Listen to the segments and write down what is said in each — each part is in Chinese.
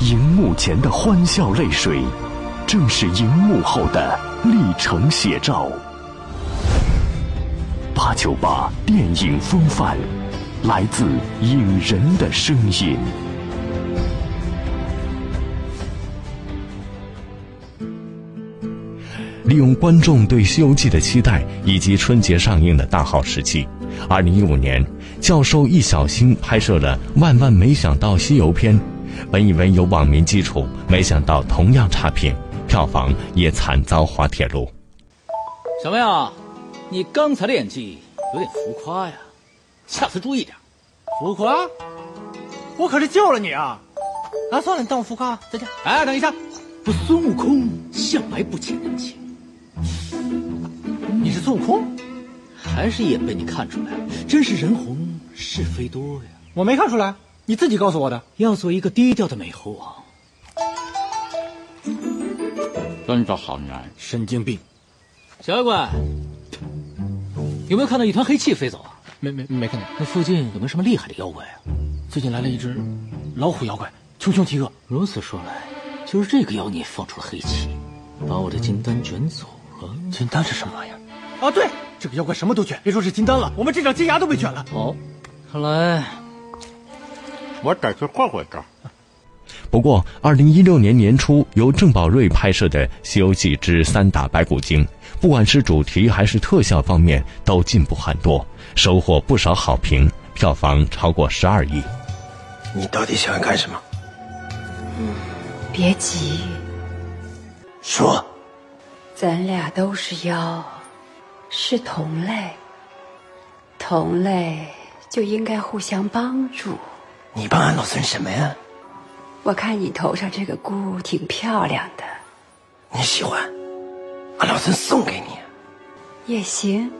荧幕前的欢笑泪水，正是荧幕后的历程写照。八九八电影风范，来自影人的声音。利用观众对《西游记》的期待以及春节上映的大好时机，二零一五年，教授易小星拍摄了《万万没想到西游篇》。本以为有网民基础，没想到同样差评，票房也惨遭滑铁卢。小妹啊，你刚才的演技有点浮夸呀，下次注意点。浮夸？我可是救了你啊！啊，算了，你当我浮夸，再见。哎，等一下，我孙悟空向来不欠人情。你是孙悟空？还是也被你看出来了？真是人红是非多呀！我没看出来。你自己告诉我的，要做一个低调的美猴王，真的好难。神经病，小妖怪，有没有看到一团黑气飞走啊？没没没看见。那附近有没有什么厉害的妖怪啊？最近来了一只老虎妖怪，穷凶极恶。如此说来，就是这个妖孽放出了黑气，把我的金丹卷走了。金丹是什么玩意儿？啊，对，这个妖怪什么都卷，别说是金丹了，我们这张金牙都被卷了。哦，看来。我得去换换招。不过，二零一六年年初由郑宝瑞拍摄的《西游记之三打白骨精》，不管是主题还是特效方面都进步很多，收获不少好评，票房超过十二亿。你到底想要干什么？嗯，别急。说。咱俩都是妖，是同类，同类就应该互相帮助。你帮俺老孙什么呀？我看你头上这个箍挺漂亮的，你喜欢？俺老孙送给你。也行，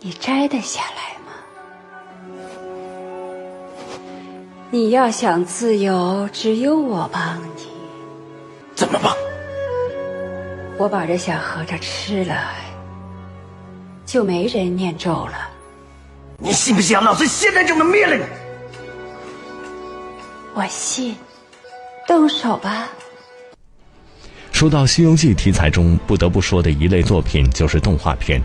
你摘得下来吗？你要想自由，只有我帮你。怎么帮？我把这小和尚吃了，就没人念咒了。你信不信？老子现在就能灭了你！我信，动手吧。说到《西游记》题材中不得不说的一类作品，就是动画片。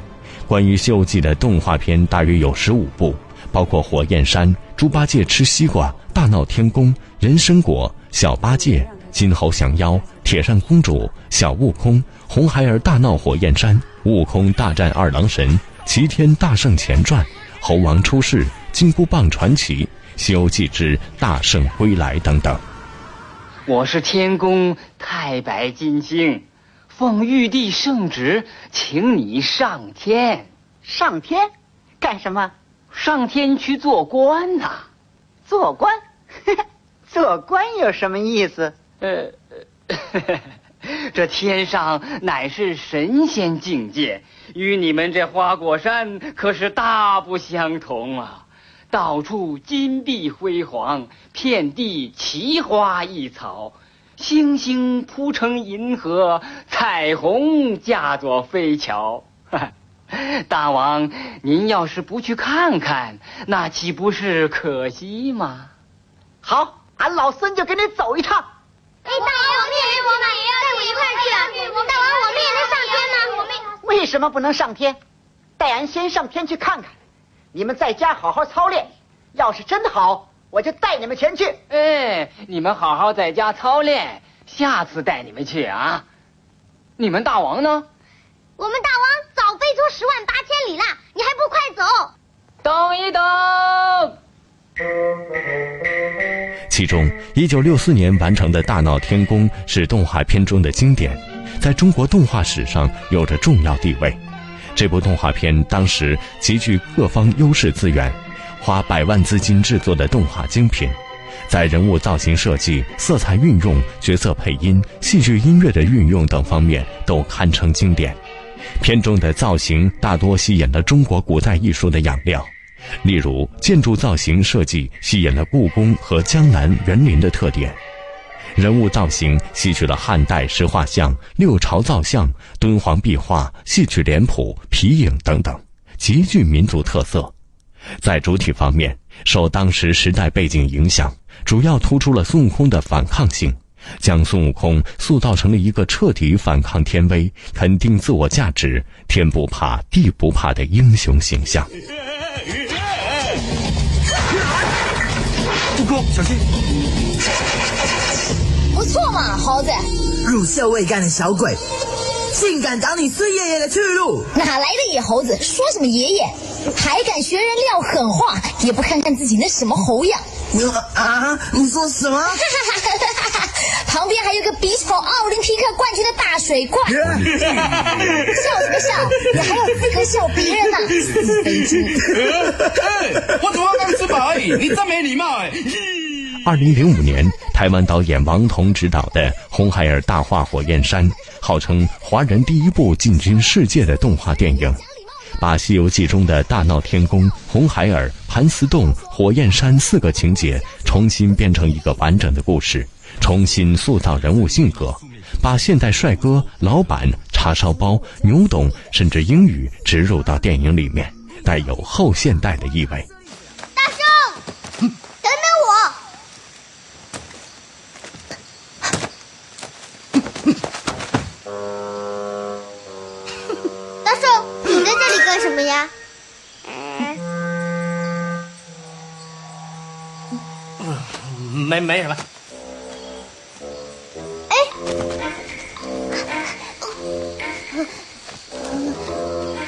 关于《西游记》的动画片大约有十五部，包括《火焰山》《猪八戒吃西瓜》《大闹天宫》《人参果》《小八戒》《金猴降妖》《铁扇公主》《小悟空》《红孩儿大闹火焰山》《悟空大战二郎神》《齐天大圣前传》。猴王出世、金箍棒传奇、西游记之大圣归来等等。我是天宫太白金星，奉玉帝圣旨，请你上天。上天干什么？上天去做官呐。做官？做官有什么意思？呃。这天上乃是神仙境界，与你们这花果山可是大不相同啊！到处金碧辉煌，遍地奇花异草，星星铺成银河，彩虹架作飞桥。大王，您要是不去看看，那岂不是可惜吗？好，俺老孙就跟你走一趟。哎，大王，我们也我们！大王，我们也能上天吗？我们为什么不能上天？带俺先上天去看看。你们在家好好操练，要是真的好，我就带你们前去。哎，你们好好在家操练，下次带你们去啊。你们大王呢？我们大王早飞出十万八千里了，你还不快走？等一等。其中，一九六四年完成的大闹天宫是动画片中的经典，在中国动画史上有着重要地位。这部动画片当时极具各方优势资源，花百万资金制作的动画精品，在人物造型设计、色彩运用、角色配音、戏剧音乐的运用等方面都堪称经典。片中的造型大多吸引了中国古代艺术的养料。例如，建筑造型设计吸引了故宫和江南园林的特点；人物造型吸取了汉代石画像、六朝造像、敦煌壁画、戏曲脸谱、皮影等等，极具民族特色。在主体方面，受当时时代背景影响，主要突出了孙悟空的反抗性，将孙悟空塑造成了一个彻底反抗天威、肯定自我价值、天不怕地不怕的英雄形象。悟空，小心！不错嘛，猴子。乳臭未干的小鬼，竟敢挡你孙爷爷的去路！哪来的野猴子？说什么爷爷？还敢学人撂狠话？也不看看自己那什么猴样！啊！你说什么？旁边还有个比丑奥林匹克冠军的大水怪，笑什么笑？你还有资格笑别人呢？我只刚吃饱而已，你真没礼貌哎！二零零五年，台湾导演王童执导的《红孩儿大话火焰山》，号称华人第一部进军世界的动画电影。把《西游记》中的大闹天宫、红孩儿、盘丝洞、火焰山四个情节重新编成一个完整的故事，重新塑造人物性格，把现代帅哥、老板、叉烧包、牛董甚至英语植入到电影里面，带有后现代的意味。没没什么。哎，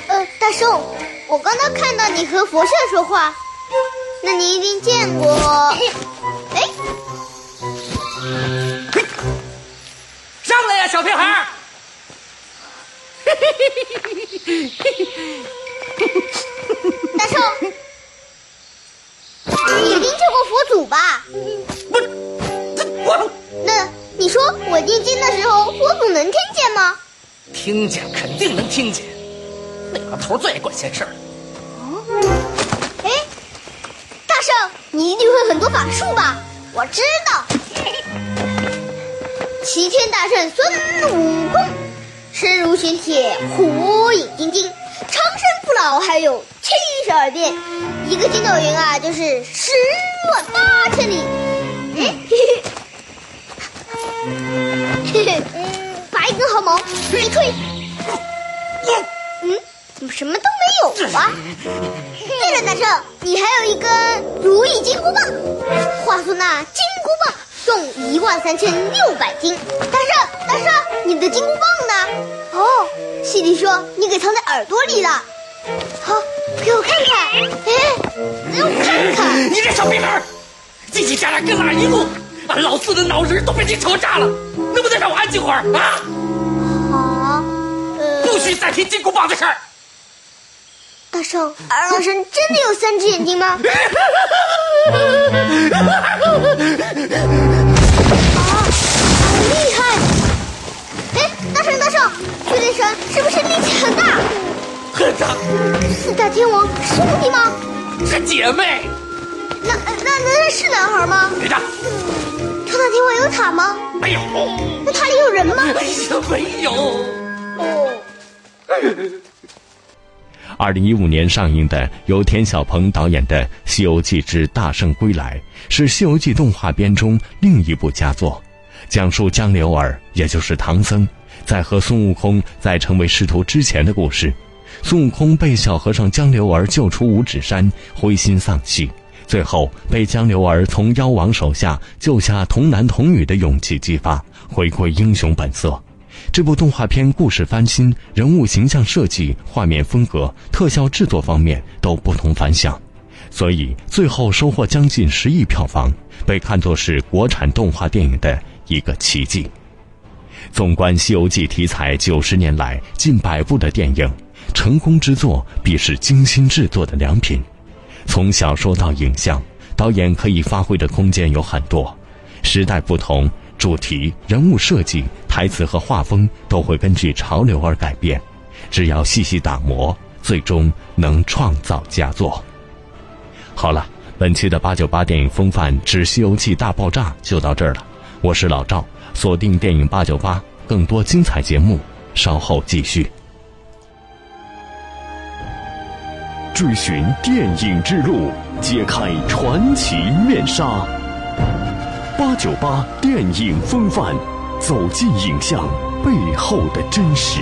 呃，大圣，我刚刚看到你和佛像说话，那你一定见过。哎，上来呀，小屁孩儿！大圣，你一定见过佛祖吧？我那你说我念经的时候，佛祖能听见吗？听见肯定能听见，那老头最爱管闲事儿哦。哎，大圣，你一定会很多法术吧？我知道，齐天大圣孙悟空，身如玄铁，火眼金睛，长生不老，还有七十二变，一个筋斗云啊，就是十万八啊？对了，大圣，你还有一根如意金箍棒。话说那金箍棒重一万三千六百斤。大圣，大圣，你的金箍棒呢？哦，西迪说你给藏在耳朵里了。好，给我看看。哎，给我看看。你这小屁孩儿，叽叽喳喳跟哪一路？俺老四的脑仁都被你吵炸了，能不能让我安静会儿啊？好，呃，不许再提金箍棒的事儿。大圣，二郎神真的有三只眼睛吗？啊，好厉害！哎，大圣大圣，巨灵神是不是力气很大？很大。四大天王是兄弟吗？是姐妹。那那那是男孩吗？别打。超大天王有塔吗？没有。那塔里有人吗？哎呀，没有。哦。二零一五年上映的由田晓鹏导演的《西游记之大圣归来》是《西游记》动画片中另一部佳作，讲述江流儿，也就是唐僧，在和孙悟空在成为师徒之前的故事。孙悟空被小和尚江流儿救出五指山，灰心丧气，最后被江流儿从妖王手下救下童男童女的勇气激发，回归英雄本色。这部动画片故事翻新，人物形象设计、画面风格、特效制作方面都不同凡响，所以最后收获将近十亿票房，被看作是国产动画电影的一个奇迹。纵观《西游记》题材九十年来近百部的电影，成功之作必是精心制作的良品。从小说到影像，导演可以发挥的空间有很多，时代不同。主题、人物设计、台词和画风都会根据潮流而改变，只要细细打磨，最终能创造佳作。好了，本期的八九八电影风范之《西游记大爆炸》就到这儿了。我是老赵，锁定电影八九八，更多精彩节目稍后继续。追寻电影之路，揭开传奇面纱。八九八电影风范，走进影像背后的真实。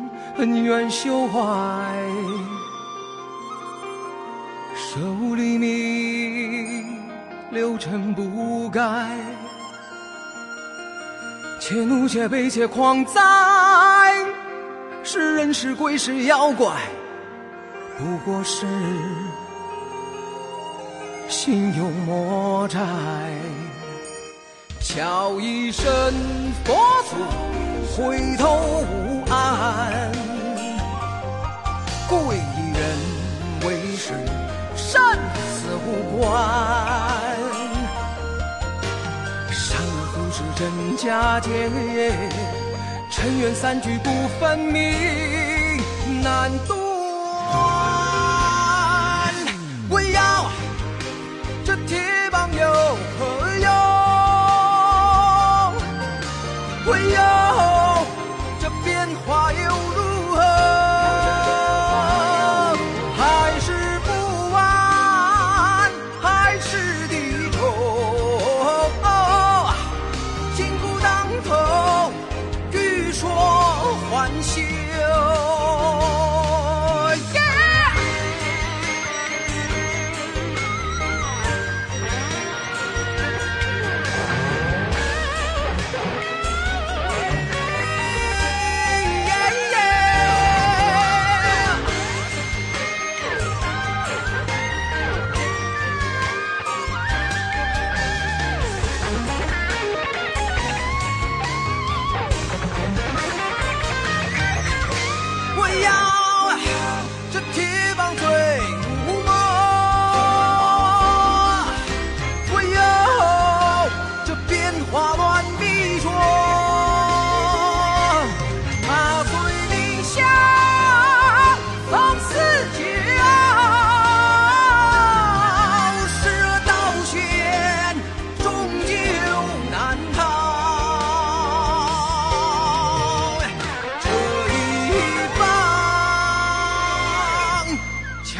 恩怨休怀，舍吾黎明，六尘不改。且怒且悲且狂哉！是人是鬼是妖怪，不过是心有魔债。敲一声佛祖，回头无岸。贵人为师，生死无关。善恶不是真假界，尘缘三聚不分明，难断。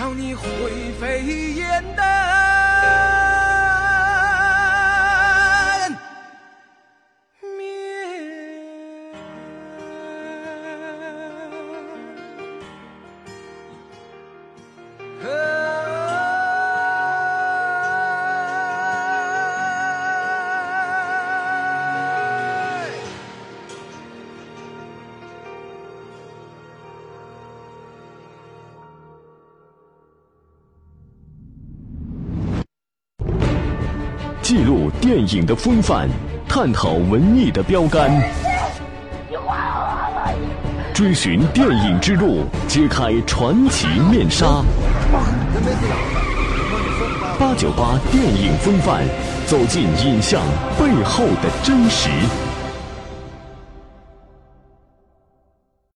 叫你灰飞烟灭。记录电影的风范，探讨文艺的标杆，追寻电影之路，揭开传奇面纱。八九八电影风范，走进影像背后的真实。